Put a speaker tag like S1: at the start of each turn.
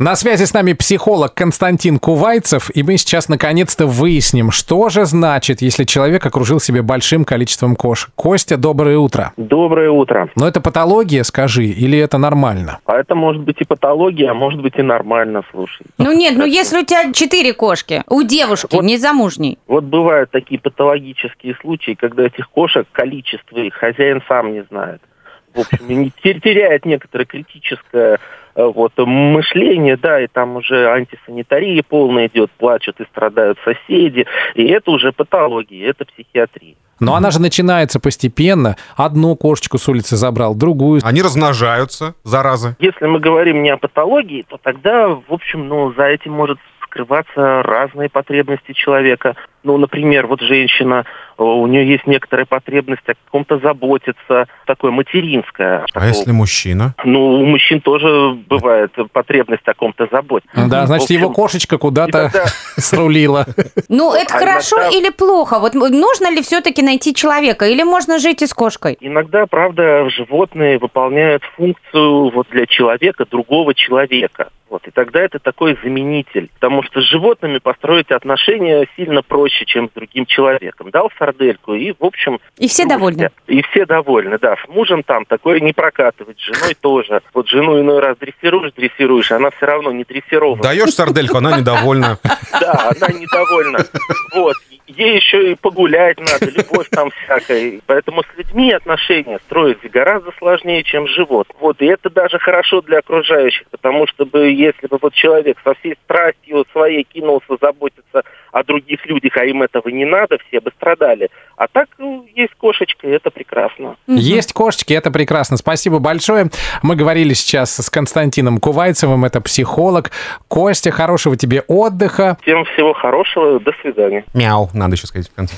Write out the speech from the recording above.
S1: На связи с нами психолог Константин Кувайцев, и мы сейчас наконец-то выясним, что же значит, если человек окружил себя большим количеством кошек. Костя, доброе утро.
S2: Доброе утро.
S1: Но это патология, скажи, или это нормально?
S2: А это может быть и патология, а может быть и нормально, слушай.
S3: Ну нет, ну если у тебя четыре кошки, у девушки,
S2: Вот.
S3: не замужней.
S2: Вот бывают такие патологические случаи, когда этих кошек количество их хозяин сам не знает. В общем, теряет некоторое критическое э, вот, мышление, да, и там уже антисанитария полная идет, плачут и страдают соседи, и это уже патология, это психиатрия.
S1: Но она же начинается постепенно. Одну кошечку с улицы забрал, другую.
S4: Они размножаются, заразы.
S2: Если мы говорим не о патологии, то тогда, в общем, ну, за этим может скрываться разные потребности человека. Ну, например, вот женщина, э, у нее есть некоторая потребность о каком-то заботиться, такое материнское.
S4: А если мужчина?
S2: Ну, у мужчин тоже бывает потребность о ком-то заботиться.
S1: Да, значит,
S2: общем,
S1: его кошечка куда-то
S2: тогда-
S1: срулила.
S3: Ну, это
S2: а
S3: хорошо
S2: иногда-
S3: или плохо? Вот нужно ли все-таки найти человека, или можно жить и с кошкой?
S2: Иногда, правда, животные выполняют функцию вот для человека, другого человека. Вот, и тогда это такой заменитель. Потому что с животными построить отношения сильно проще, чем с другим человеком. Дал сардельку, и, в общем...
S3: И все
S2: ну,
S3: довольны.
S2: И все довольны, да. С мужем там такое не прокатывать, с женой тоже. Вот жену иной раз дрессируешь, дрессируешь, она все равно не дрессирована.
S4: Даешь сардельку, она недовольна.
S2: Да, она недовольна. Вот. Ей еще и погулять надо, любовь там всякая. Поэтому с людьми отношения строить гораздо сложнее, чем с животным. Вот. И это даже хорошо для окружающих, потому что бы, если бы вот человек со всей страстью своей кинулся заботиться о других людях, а им этого не надо, все бы страдали. А так ну, есть кошечка, и это прекрасно.
S1: Есть кошечки, это прекрасно. Спасибо большое. Мы говорили сейчас с Константином Кувайцевым, это психолог. Костя, хорошего тебе отдыха.
S2: Всем всего хорошего, до свидания.
S4: Мяу, надо еще сказать в конце.